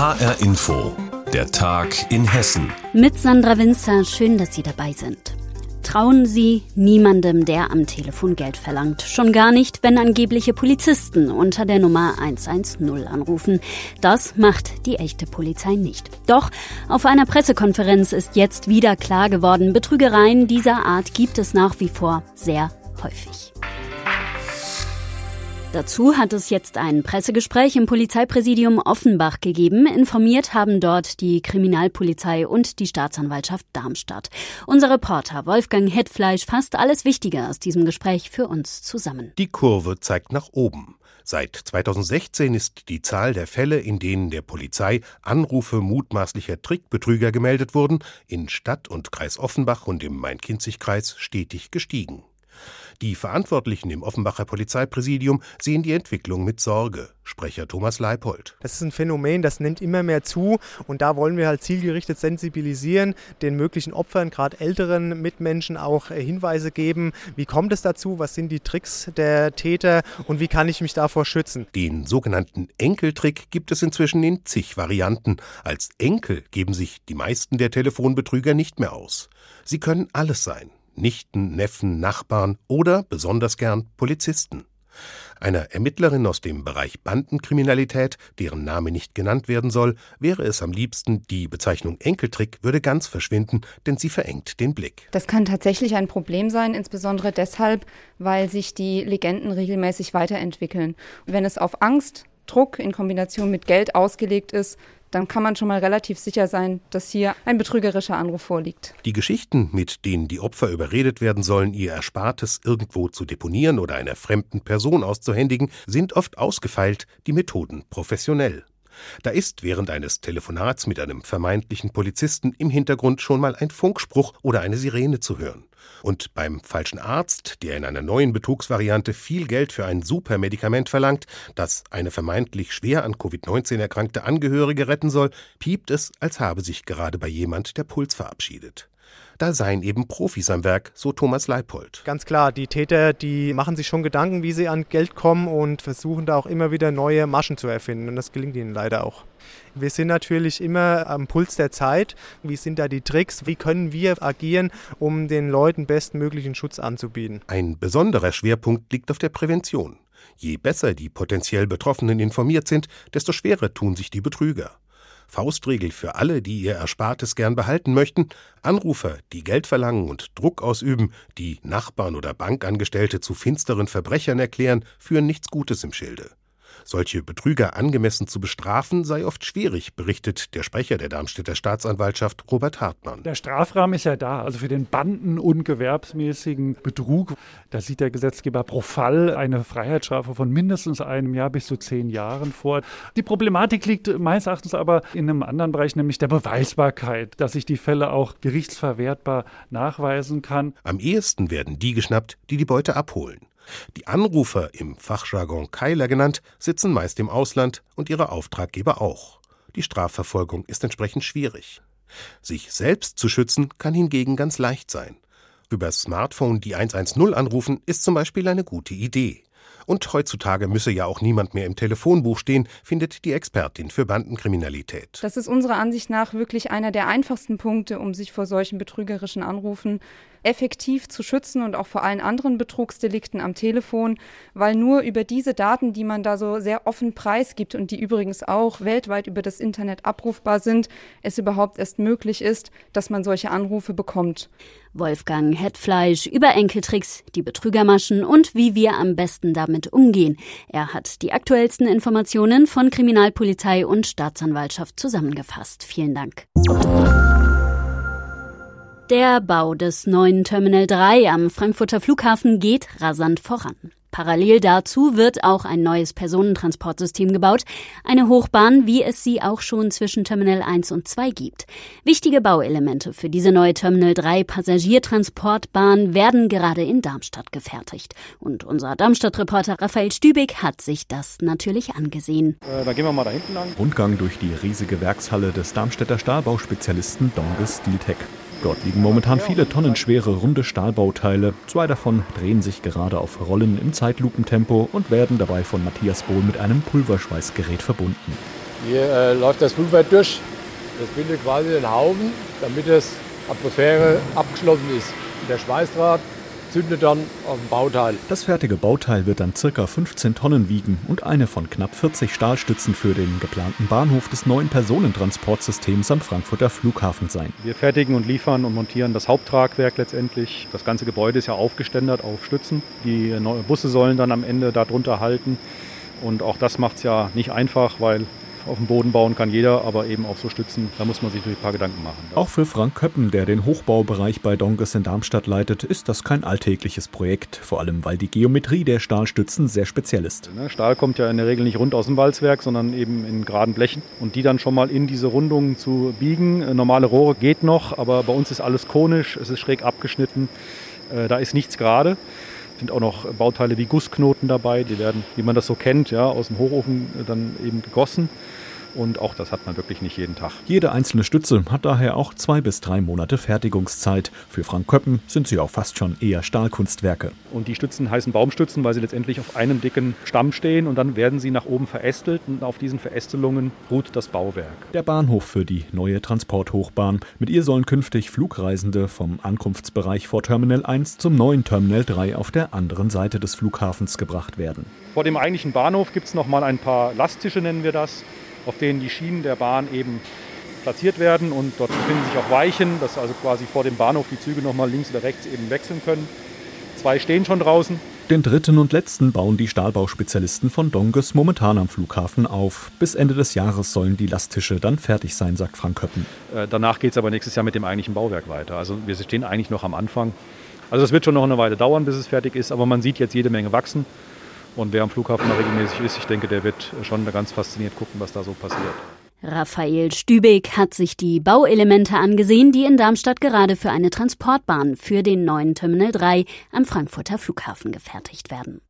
HR Info, der Tag in Hessen. Mit Sandra Winzer, schön, dass Sie dabei sind. Trauen Sie niemandem, der am Telefon Geld verlangt. Schon gar nicht, wenn angebliche Polizisten unter der Nummer 110 anrufen. Das macht die echte Polizei nicht. Doch auf einer Pressekonferenz ist jetzt wieder klar geworden, Betrügereien dieser Art gibt es nach wie vor sehr häufig. Dazu hat es jetzt ein Pressegespräch im Polizeipräsidium Offenbach gegeben. Informiert haben dort die Kriminalpolizei und die Staatsanwaltschaft Darmstadt. Unser Reporter Wolfgang Hetfleisch fasst alles Wichtige aus diesem Gespräch für uns zusammen. Die Kurve zeigt nach oben. Seit 2016 ist die Zahl der Fälle, in denen der Polizei Anrufe mutmaßlicher Trickbetrüger gemeldet wurden, in Stadt und Kreis Offenbach und im Main-Kinzig-Kreis stetig gestiegen. Die Verantwortlichen im Offenbacher Polizeipräsidium sehen die Entwicklung mit Sorge. Sprecher Thomas Leipold. Das ist ein Phänomen, das nimmt immer mehr zu und da wollen wir halt zielgerichtet sensibilisieren, den möglichen Opfern, gerade älteren Mitmenschen auch äh, Hinweise geben. Wie kommt es dazu? Was sind die Tricks der Täter und wie kann ich mich davor schützen? Den sogenannten Enkeltrick gibt es inzwischen in zig Varianten. Als Enkel geben sich die meisten der Telefonbetrüger nicht mehr aus. Sie können alles sein. Nichten, Neffen, Nachbarn oder besonders gern Polizisten. Einer Ermittlerin aus dem Bereich Bandenkriminalität, deren Name nicht genannt werden soll, wäre es am liebsten, die Bezeichnung Enkeltrick würde ganz verschwinden, denn sie verengt den Blick. Das kann tatsächlich ein Problem sein, insbesondere deshalb, weil sich die Legenden regelmäßig weiterentwickeln. Wenn es auf Angst, Druck in Kombination mit Geld ausgelegt ist, dann kann man schon mal relativ sicher sein, dass hier ein betrügerischer Anruf vorliegt. Die Geschichten, mit denen die Opfer überredet werden sollen, ihr Erspartes irgendwo zu deponieren oder einer fremden Person auszuhändigen, sind oft ausgefeilt, die Methoden professionell. Da ist während eines Telefonats mit einem vermeintlichen Polizisten im Hintergrund schon mal ein Funkspruch oder eine Sirene zu hören. Und beim falschen Arzt, der in einer neuen Betrugsvariante viel Geld für ein Supermedikament verlangt, das eine vermeintlich schwer an Covid-19 erkrankte Angehörige retten soll, piept es, als habe sich gerade bei jemand der Puls verabschiedet da seien eben Profis am Werk, so Thomas Leipold. Ganz klar, die Täter, die machen sich schon Gedanken, wie sie an Geld kommen und versuchen da auch immer wieder neue Maschen zu erfinden. Und das gelingt ihnen leider auch. Wir sind natürlich immer am Puls der Zeit. Wie sind da die Tricks? Wie können wir agieren, um den Leuten bestmöglichen Schutz anzubieten? Ein besonderer Schwerpunkt liegt auf der Prävention. Je besser die potenziell Betroffenen informiert sind, desto schwerer tun sich die Betrüger. Faustregel für alle, die ihr Erspartes gern behalten möchten, Anrufer, die Geld verlangen und Druck ausüben, die Nachbarn oder Bankangestellte zu finsteren Verbrechern erklären, führen nichts Gutes im Schilde. Solche Betrüger angemessen zu bestrafen, sei oft schwierig, berichtet der Sprecher der Darmstädter Staatsanwaltschaft Robert Hartmann. Der Strafrahmen ist ja da, also für den banden- und gewerbsmäßigen Betrug. Da sieht der Gesetzgeber pro Fall eine Freiheitsstrafe von mindestens einem Jahr bis zu zehn Jahren vor. Die Problematik liegt meines Erachtens aber in einem anderen Bereich, nämlich der Beweisbarkeit, dass ich die Fälle auch gerichtsverwertbar nachweisen kann. Am ehesten werden die geschnappt, die die Beute abholen. Die Anrufer, im Fachjargon Keiler genannt, sitzen meist im Ausland und ihre Auftraggeber auch. Die Strafverfolgung ist entsprechend schwierig. Sich selbst zu schützen kann hingegen ganz leicht sein. Über Smartphone die 110 anrufen ist zum Beispiel eine gute Idee. Und heutzutage müsse ja auch niemand mehr im Telefonbuch stehen, findet die Expertin für Bandenkriminalität. Das ist unserer Ansicht nach wirklich einer der einfachsten Punkte, um sich vor solchen betrügerischen Anrufen effektiv zu schützen und auch vor allen anderen Betrugsdelikten am Telefon, weil nur über diese Daten, die man da so sehr offen preisgibt und die übrigens auch weltweit über das Internet abrufbar sind, es überhaupt erst möglich ist, dass man solche Anrufe bekommt. Wolfgang Hetfleisch über Enkeltricks, die Betrügermaschen und wie wir am besten damit umgehen. Er hat die aktuellsten Informationen von Kriminalpolizei und Staatsanwaltschaft zusammengefasst. Vielen Dank. Der Bau des neuen Terminal 3 am Frankfurter Flughafen geht rasant voran. Parallel dazu wird auch ein neues Personentransportsystem gebaut, eine Hochbahn, wie es sie auch schon zwischen Terminal 1 und 2 gibt. Wichtige Bauelemente für diese neue Terminal 3 Passagiertransportbahn werden gerade in Darmstadt gefertigt. Und unser Darmstadt-Reporter Raphael Stübig hat sich das natürlich angesehen. Äh, da gehen wir mal da hinten lang. Rundgang durch die riesige Werkshalle des Darmstädter Stahlbauspezialisten Donges Steeltech. Dort liegen momentan viele tonnenschwere runde Stahlbauteile. Zwei davon drehen sich gerade auf Rollen im Zeitlupentempo und werden dabei von Matthias Bohl mit einem Pulverschweißgerät verbunden. Hier äh, läuft das Flugwerk durch. Das bildet quasi den Haufen, damit das Atmosphäre abgeschlossen ist. Der Schweißdraht zündet dann auf dem Bauteil. Das fertige Bauteil wird dann ca. 15 Tonnen wiegen und eine von knapp 40 Stahlstützen für den geplanten Bahnhof des neuen Personentransportsystems am Frankfurter Flughafen sein. Wir fertigen und liefern und montieren das Haupttragwerk letztendlich. Das ganze Gebäude ist ja aufgeständert auf Stützen. Die Busse sollen dann am Ende darunter halten. Und auch das macht es ja nicht einfach, weil auf dem Boden bauen kann jeder, aber eben auch so Stützen, da muss man sich natürlich ein paar Gedanken machen. Auch für Frank Köppen, der den Hochbaubereich bei Donges in Darmstadt leitet, ist das kein alltägliches Projekt, vor allem weil die Geometrie der Stahlstützen sehr speziell ist. Ne, Stahl kommt ja in der Regel nicht rund aus dem Walzwerk, sondern eben in geraden Blechen und die dann schon mal in diese Rundungen zu biegen. Äh, normale Rohre geht noch, aber bei uns ist alles konisch, es ist schräg abgeschnitten, äh, da ist nichts gerade sind auch noch Bauteile wie Gussknoten dabei, die werden, wie man das so kennt, ja, aus dem Hochofen dann eben gegossen. Und auch das hat man wirklich nicht jeden Tag. Jede einzelne Stütze hat daher auch zwei bis drei Monate Fertigungszeit. Für Frank Köppen sind sie auch fast schon eher Stahlkunstwerke. Und die Stützen heißen Baumstützen, weil sie letztendlich auf einem dicken Stamm stehen und dann werden sie nach oben verästelt und auf diesen Verästelungen ruht das Bauwerk. Der Bahnhof für die neue Transporthochbahn. Mit ihr sollen künftig Flugreisende vom Ankunftsbereich vor Terminal 1 zum neuen Terminal 3 auf der anderen Seite des Flughafens gebracht werden. Vor dem eigentlichen Bahnhof gibt es noch mal ein paar Lasttische, nennen wir das auf denen die Schienen der Bahn eben platziert werden und dort befinden sich auch Weichen, dass also quasi vor dem Bahnhof die Züge nochmal links oder rechts eben wechseln können. Zwei stehen schon draußen. Den dritten und letzten bauen die Stahlbauspezialisten von Donges momentan am Flughafen auf. Bis Ende des Jahres sollen die Lasttische dann fertig sein, sagt Frank Köppen. Äh, danach geht es aber nächstes Jahr mit dem eigentlichen Bauwerk weiter. Also wir stehen eigentlich noch am Anfang. Also es wird schon noch eine Weile dauern, bis es fertig ist, aber man sieht jetzt jede Menge wachsen. Und wer am Flughafen mal regelmäßig ist, ich denke, der wird schon ganz fasziniert gucken, was da so passiert. Raphael Stübeck hat sich die Bauelemente angesehen, die in Darmstadt gerade für eine Transportbahn für den neuen Terminal 3 am Frankfurter Flughafen gefertigt werden.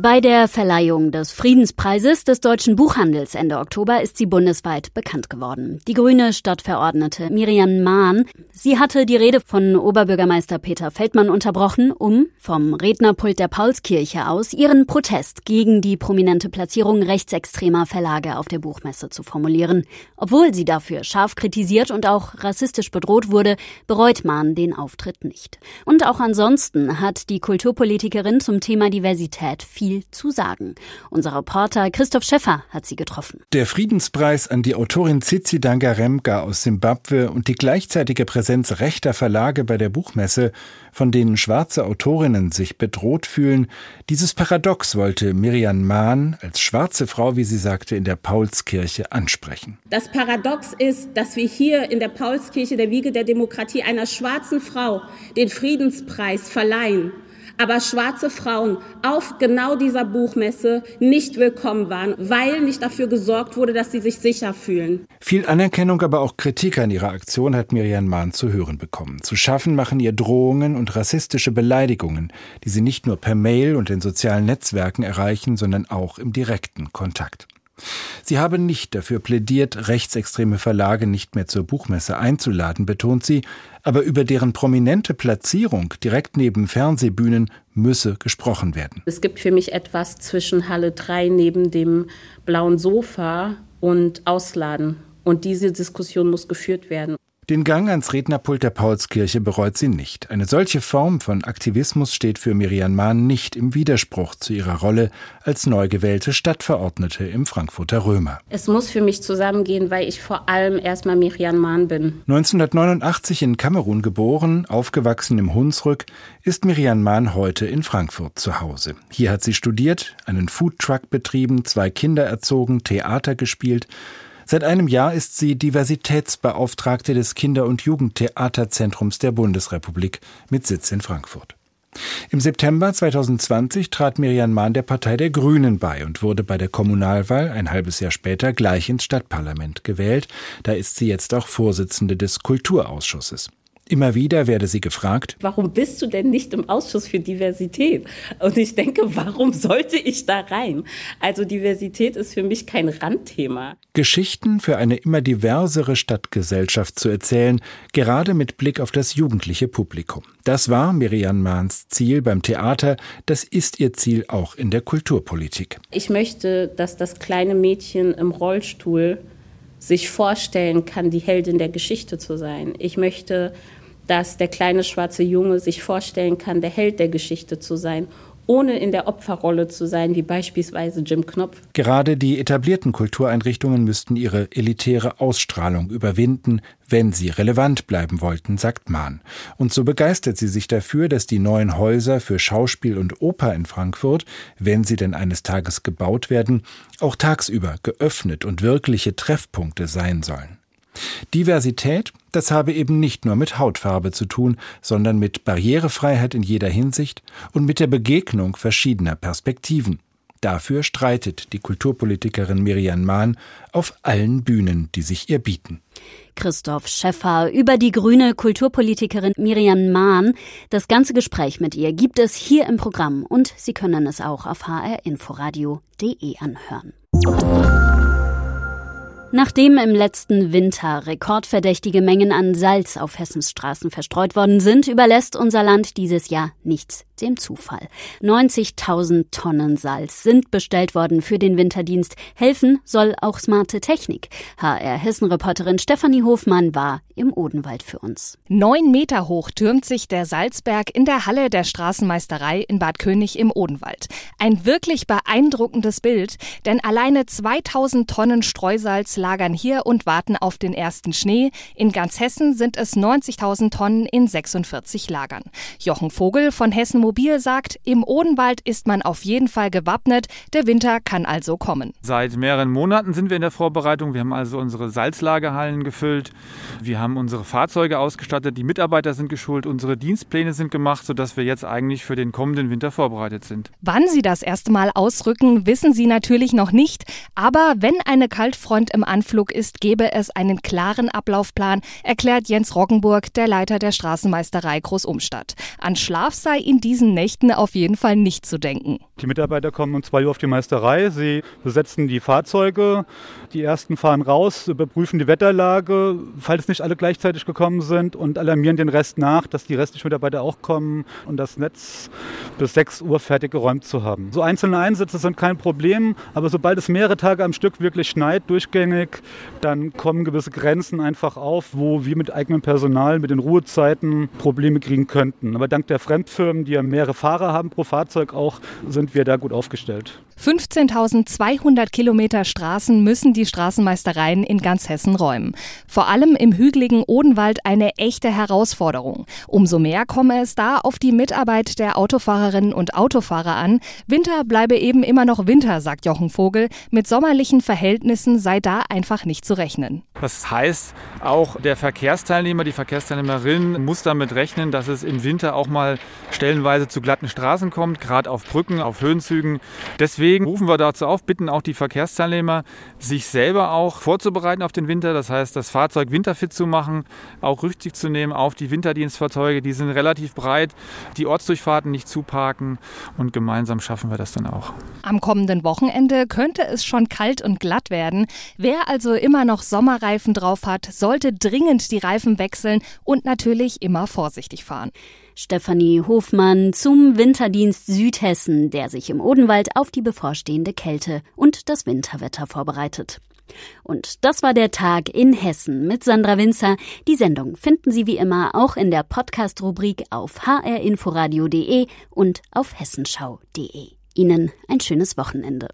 Bei der Verleihung des Friedenspreises des deutschen Buchhandels Ende Oktober ist sie bundesweit bekannt geworden. Die grüne Stadtverordnete Miriam Mahn, sie hatte die Rede von Oberbürgermeister Peter Feldmann unterbrochen, um vom Rednerpult der Paulskirche aus ihren Protest gegen die prominente Platzierung rechtsextremer Verlage auf der Buchmesse zu formulieren. Obwohl sie dafür scharf kritisiert und auch rassistisch bedroht wurde, bereut Mahn den Auftritt nicht. Und auch ansonsten hat die Kulturpolitikerin zum Thema Diversität viel viel zu sagen. Unser Reporter Christoph Schäffer hat sie getroffen. Der Friedenspreis an die Autorin Tsitsi Dangaremka aus Simbabwe und die gleichzeitige Präsenz rechter Verlage bei der Buchmesse, von denen schwarze Autorinnen sich bedroht fühlen, dieses Paradox wollte Miriam Mahn als schwarze Frau, wie sie sagte, in der Paulskirche ansprechen. Das Paradox ist, dass wir hier in der Paulskirche, der Wiege der Demokratie, einer schwarzen Frau den Friedenspreis verleihen aber schwarze Frauen auf genau dieser Buchmesse nicht willkommen waren, weil nicht dafür gesorgt wurde, dass sie sich sicher fühlen. Viel Anerkennung, aber auch Kritik an ihrer Aktion hat Miriam Mahn zu hören bekommen. Zu schaffen machen ihr Drohungen und rassistische Beleidigungen, die sie nicht nur per Mail und in sozialen Netzwerken erreichen, sondern auch im direkten Kontakt. Sie habe nicht dafür plädiert, rechtsextreme Verlage nicht mehr zur Buchmesse einzuladen, betont sie, aber über deren prominente Platzierung direkt neben Fernsehbühnen müsse gesprochen werden. Es gibt für mich etwas zwischen Halle 3 neben dem blauen Sofa und Ausladen. Und diese Diskussion muss geführt werden. Den Gang ans Rednerpult der Paulskirche bereut sie nicht. Eine solche Form von Aktivismus steht für Miriam Mahn nicht im Widerspruch zu ihrer Rolle als neu gewählte Stadtverordnete im Frankfurter Römer. Es muss für mich zusammengehen, weil ich vor allem erstmal Miriam Mahn bin. 1989 in Kamerun geboren, aufgewachsen im Hunsrück, ist Miriam Mahn heute in Frankfurt zu Hause. Hier hat sie studiert, einen Foodtruck betrieben, zwei Kinder erzogen, Theater gespielt Seit einem Jahr ist sie Diversitätsbeauftragte des Kinder- und Jugendtheaterzentrums der Bundesrepublik mit Sitz in Frankfurt. Im September 2020 trat Miriam Mahn der Partei der Grünen bei und wurde bei der Kommunalwahl ein halbes Jahr später gleich ins Stadtparlament gewählt. Da ist sie jetzt auch Vorsitzende des Kulturausschusses. Immer wieder werde sie gefragt, warum bist du denn nicht im Ausschuss für Diversität? Und ich denke, warum sollte ich da rein? Also Diversität ist für mich kein Randthema. Geschichten für eine immer diversere Stadtgesellschaft zu erzählen, gerade mit Blick auf das jugendliche Publikum. Das war Miriam Mahns Ziel beim Theater, das ist ihr Ziel auch in der Kulturpolitik. Ich möchte, dass das kleine Mädchen im Rollstuhl sich vorstellen kann, die Heldin der Geschichte zu sein. Ich möchte, dass der kleine schwarze Junge sich vorstellen kann, der Held der Geschichte zu sein, ohne in der Opferrolle zu sein, wie beispielsweise Jim Knopf. Gerade die etablierten Kultureinrichtungen müssten ihre elitäre Ausstrahlung überwinden, wenn sie relevant bleiben wollten, sagt Mahn. Und so begeistert sie sich dafür, dass die neuen Häuser für Schauspiel und Oper in Frankfurt, wenn sie denn eines Tages gebaut werden, auch tagsüber geöffnet und wirkliche Treffpunkte sein sollen. Diversität, das habe eben nicht nur mit Hautfarbe zu tun, sondern mit Barrierefreiheit in jeder Hinsicht und mit der Begegnung verschiedener Perspektiven. Dafür streitet die Kulturpolitikerin Miriam Mahn auf allen Bühnen, die sich ihr bieten. Christoph Schäffer über die grüne Kulturpolitikerin Miriam Mahn. Das ganze Gespräch mit ihr gibt es hier im Programm und Sie können es auch auf hrinforadio.de anhören. Nachdem im letzten Winter rekordverdächtige Mengen an Salz auf Hessens Straßen verstreut worden sind, überlässt unser Land dieses Jahr nichts dem Zufall. 90.000 Tonnen Salz sind bestellt worden für den Winterdienst. Helfen soll auch smarte Technik. HR Hessen-Reporterin Stefanie Hofmann war im Odenwald für uns. Neun Meter hoch türmt sich der Salzberg in der Halle der Straßenmeisterei in Bad König im Odenwald. Ein wirklich beeindruckendes Bild, denn alleine 2000 Tonnen Streusalz lagern hier und warten auf den ersten Schnee. In ganz Hessen sind es 90.000 Tonnen in 46 Lagern. Jochen Vogel von Hessen Mobil sagt, im Odenwald ist man auf jeden Fall gewappnet. Der Winter kann also kommen. Seit mehreren Monaten sind wir in der Vorbereitung. Wir haben also unsere Salzlagerhallen gefüllt. Wir haben unsere Fahrzeuge ausgestattet. Die Mitarbeiter sind geschult. Unsere Dienstpläne sind gemacht, sodass wir jetzt eigentlich für den kommenden Winter vorbereitet sind. Wann Sie das erste Mal ausrücken, wissen Sie natürlich noch nicht. Aber wenn eine Kaltfront im Anflug ist, gäbe es einen klaren Ablaufplan, erklärt Jens Roggenburg, der Leiter der Straßenmeisterei Großumstadt. An Schlaf sei in diesen Nächten auf jeden Fall nicht zu denken. Die Mitarbeiter kommen um 2 Uhr auf die Meisterei. Sie besetzen die Fahrzeuge. Die ersten fahren raus, überprüfen die Wetterlage, falls nicht alle gleichzeitig gekommen sind und alarmieren den Rest nach, dass die restlichen Mitarbeiter auch kommen und das Netz bis 6 Uhr fertig geräumt zu haben. So einzelne Einsätze sind kein Problem, aber sobald es mehrere Tage am Stück wirklich schneit, durchgängig, dann kommen gewisse Grenzen einfach auf, wo wir mit eigenem Personal, mit den Ruhezeiten Probleme kriegen könnten. Aber dank der Fremdfirmen, die ja mehrere Fahrer haben pro Fahrzeug auch, sind wir da gut aufgestellt. 15.200 Kilometer Straßen müssen die Straßenmeistereien in ganz Hessen räumen. Vor allem im hügeligen Odenwald eine echte Herausforderung. Umso mehr komme es da auf die Mitarbeit der Autofahrerinnen und Autofahrer an. Winter bleibe eben immer noch Winter, sagt Jochen Vogel. Mit sommerlichen Verhältnissen sei da einfach nicht zu rechnen. Das heißt, auch der Verkehrsteilnehmer, die Verkehrsteilnehmerin muss damit rechnen, dass es im Winter auch mal stellenweise zu glatten Straßen kommt, gerade auf Brücken, auf Höhenzügen. Deswegen Deswegen rufen wir dazu auf, bitten auch die Verkehrsteilnehmer, sich selber auch vorzubereiten auf den Winter. Das heißt, das Fahrzeug winterfit zu machen, auch Rücksicht zu nehmen auf die Winterdienstfahrzeuge. Die sind relativ breit, die Ortsdurchfahrten nicht zuparken und gemeinsam schaffen wir das dann auch. Am kommenden Wochenende könnte es schon kalt und glatt werden. Wer also immer noch Sommerreifen drauf hat, sollte dringend die Reifen wechseln und natürlich immer vorsichtig fahren. Stefanie Hofmann zum Winterdienst Südhessen, der sich im Odenwald auf die bevorstehende Kälte und das Winterwetter vorbereitet. Und das war der Tag in Hessen mit Sandra Winzer. Die Sendung finden Sie wie immer auch in der Podcast-Rubrik auf hrinforadio.de und auf hessenschau.de. Ihnen ein schönes Wochenende.